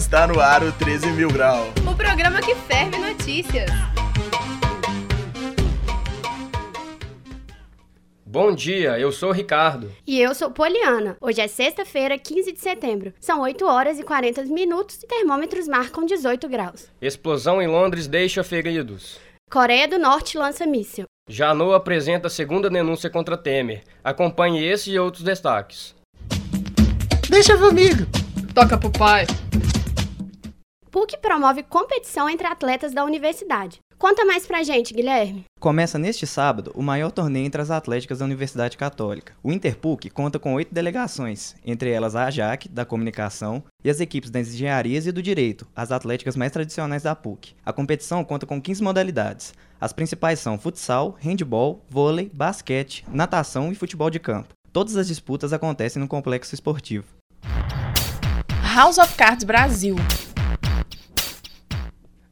Está no ar o 13 Mil Grau. O programa que ferve notícias. Bom dia, eu sou o Ricardo. E eu sou Poliana. Hoje é sexta-feira, 15 de setembro. São 8 horas e 40 minutos e termômetros marcam 18 graus. Explosão em Londres deixa feridos. Coreia do Norte lança míssil. Janot apresenta a segunda denúncia contra Temer. Acompanhe esse e outros destaques. Deixa comigo. Toca pro pai. PUC promove competição entre atletas da universidade. Conta mais pra gente, Guilherme. Começa neste sábado o maior torneio entre as atléticas da Universidade Católica. O Interpuc conta com oito delegações, entre elas a AJAC, da comunicação, e as equipes das engenharias e do direito, as atléticas mais tradicionais da PUC. A competição conta com 15 modalidades. As principais são futsal, handball, vôlei, basquete, natação e futebol de campo. Todas as disputas acontecem no complexo esportivo. House of Cards Brasil.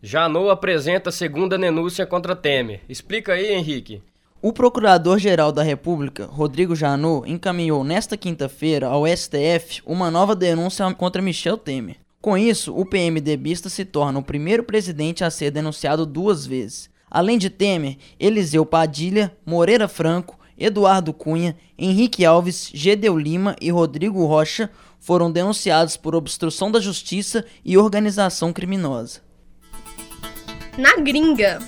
Janot apresenta segunda denúncia contra Temer. Explica aí, Henrique. O Procurador-Geral da República, Rodrigo Janot, encaminhou nesta quinta-feira ao STF uma nova denúncia contra Michel Temer. Com isso, o PMDBista se torna o primeiro presidente a ser denunciado duas vezes. Além de Temer, Eliseu Padilha, Moreira Franco, Eduardo Cunha, Henrique Alves, Gedeu Lima e Rodrigo Rocha foram denunciados por obstrução da justiça e organização criminosa. Na gringa.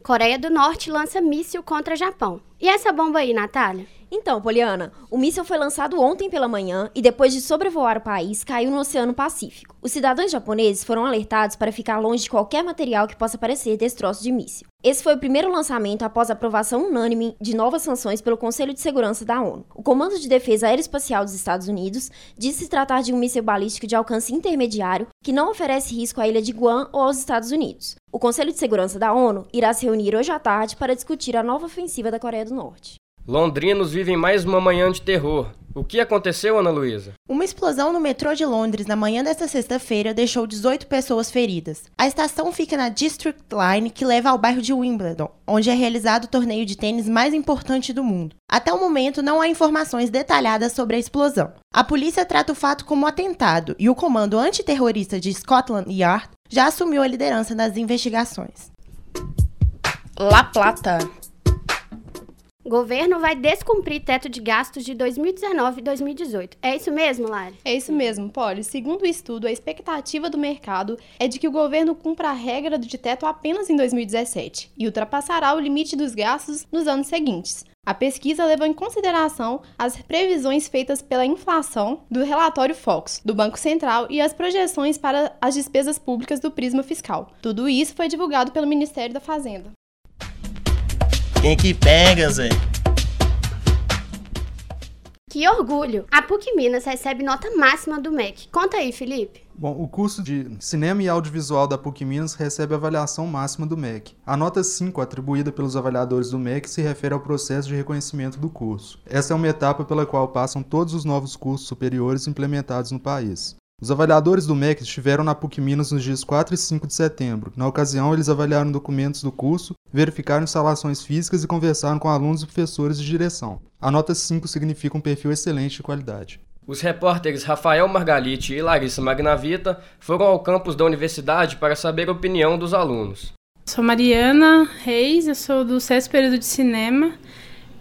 Coreia do Norte lança míssil contra Japão. E essa bomba aí, Natália? Então, Poliana, o míssil foi lançado ontem pela manhã e depois de sobrevoar o país, caiu no Oceano Pacífico. Os cidadãos japoneses foram alertados para ficar longe de qualquer material que possa parecer destroço de míssil. Esse foi o primeiro lançamento após a aprovação unânime de novas sanções pelo Conselho de Segurança da ONU. O Comando de Defesa Aeroespacial dos Estados Unidos disse se tratar de um míssil balístico de alcance intermediário que não oferece risco à ilha de Guam ou aos Estados Unidos. O Conselho de Segurança da ONU irá se reunir hoje à tarde para discutir a nova ofensiva da Coreia do Norte. Londrinos vivem mais uma manhã de terror. O que aconteceu, Ana Luísa? Uma explosão no metrô de Londres na manhã desta sexta-feira deixou 18 pessoas feridas. A estação fica na District Line, que leva ao bairro de Wimbledon, onde é realizado o torneio de tênis mais importante do mundo. Até o momento, não há informações detalhadas sobre a explosão. A polícia trata o fato como atentado e o comando antiterrorista de Scotland Yard já assumiu a liderança das investigações. La Plata. Governo vai descumprir teto de gastos de 2019 e 2018. É isso mesmo, Lari? É isso mesmo, Polly. Segundo o estudo, a expectativa do mercado é de que o governo cumpra a regra de teto apenas em 2017 e ultrapassará o limite dos gastos nos anos seguintes. A pesquisa levou em consideração as previsões feitas pela inflação do relatório Fox, do Banco Central e as projeções para as despesas públicas do prisma fiscal. Tudo isso foi divulgado pelo Ministério da Fazenda. Quem que pega, Zé? Que orgulho! A PUC Minas recebe nota máxima do MEC. Conta aí, Felipe. Bom, o curso de Cinema e Audiovisual da PUC Minas recebe a avaliação máxima do MEC. A nota 5 atribuída pelos avaliadores do MEC se refere ao processo de reconhecimento do curso. Essa é uma etapa pela qual passam todos os novos cursos superiores implementados no país. Os avaliadores do MEC estiveram na PUC Minas nos dias 4 e 5 de setembro. Na ocasião, eles avaliaram documentos do curso, verificaram instalações físicas e conversaram com alunos e professores de direção. A nota 5 significa um perfil excelente de qualidade. Os repórteres Rafael Margalite e Larissa Magnavita foram ao campus da universidade para saber a opinião dos alunos. Sou Mariana Reis, eu sou do sexto período de cinema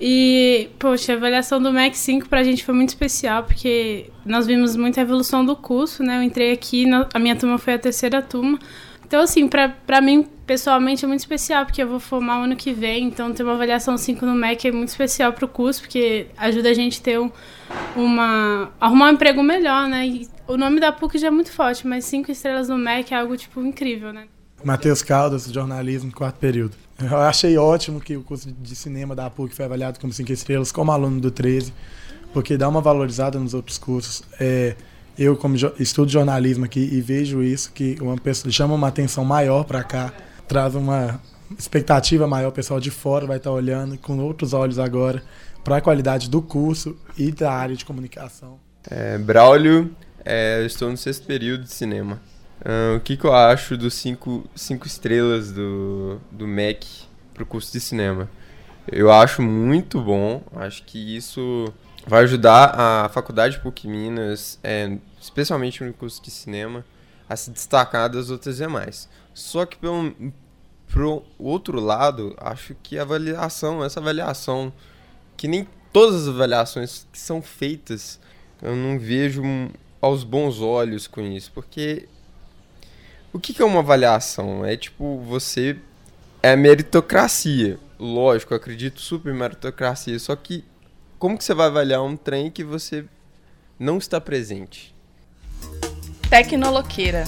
e, poxa, a avaliação do MEC 5 pra gente foi muito especial, porque nós vimos muita evolução do curso, né? Eu entrei aqui, a minha turma foi a terceira turma. Então, assim, pra, pra mim, pessoalmente, é muito especial, porque eu vou formar ano que vem, então ter uma avaliação 5 no MEC é muito especial pro curso, porque ajuda a gente a ter um, uma... arrumar um emprego melhor, né? E o nome da PUC já é muito forte, mas 5 estrelas no MEC é algo, tipo, incrível, né? Matheus Caldas, jornalismo, quarto período. Eu achei ótimo que o curso de cinema da PUC foi avaliado como cinco estrelas, como aluno do 13, porque dá uma valorizada nos outros cursos. É, eu, como estudo jornalismo aqui e vejo isso, que uma pessoa chama uma atenção maior para cá, traz uma expectativa maior, o pessoal de fora vai estar olhando com outros olhos agora para a qualidade do curso e da área de comunicação. É, Braulio, é, eu estou no sexto período de cinema. Uh, o que, que eu acho dos cinco, cinco estrelas do, do MEC para o curso de cinema? Eu acho muito bom, acho que isso vai ajudar a faculdade PUC Minas, é, especialmente no curso de cinema, a se destacar das outras demais. Só que pelo pro outro lado, acho que a avaliação, essa avaliação, que nem todas as avaliações que são feitas, eu não vejo aos bons olhos com isso, porque o que, que é uma avaliação? É tipo, você é meritocracia. Lógico, eu acredito super em meritocracia, só que como que você vai avaliar um trem que você não está presente? Tecnoloqueira.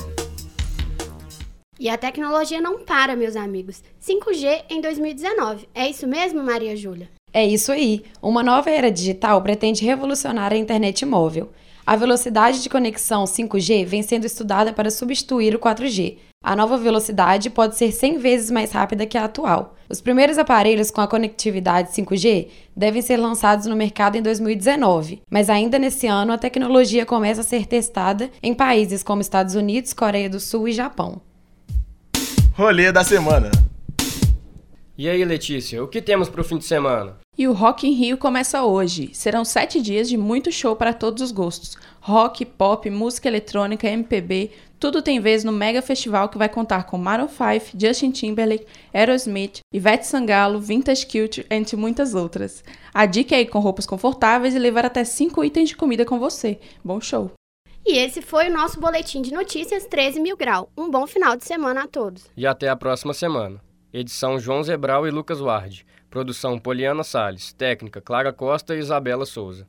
E a tecnologia não para, meus amigos. 5G em 2019. É isso mesmo, Maria Júlia? É isso aí. Uma nova era digital pretende revolucionar a internet móvel. A velocidade de conexão 5G vem sendo estudada para substituir o 4G. A nova velocidade pode ser 100 vezes mais rápida que a atual. Os primeiros aparelhos com a conectividade 5G devem ser lançados no mercado em 2019, mas ainda nesse ano a tecnologia começa a ser testada em países como Estados Unidos, Coreia do Sul e Japão. Rolê da semana. E aí, Letícia, o que temos para o fim de semana? E o Rock in Rio começa hoje. Serão sete dias de muito show para todos os gostos. Rock, pop, música eletrônica, MPB, tudo tem vez no mega festival que vai contar com Maroon 5, Justin Timberlake, Aerosmith, Ivete Sangalo, Vintage Culture, entre muitas outras. A dica é ir com roupas confortáveis e levar até cinco itens de comida com você. Bom show! E esse foi o nosso boletim de notícias 13 mil grau. Um bom final de semana a todos. E até a próxima semana. Edição João Zebral e Lucas Ward. Produção Poliana Salles. Técnica Clara Costa e Isabela Souza.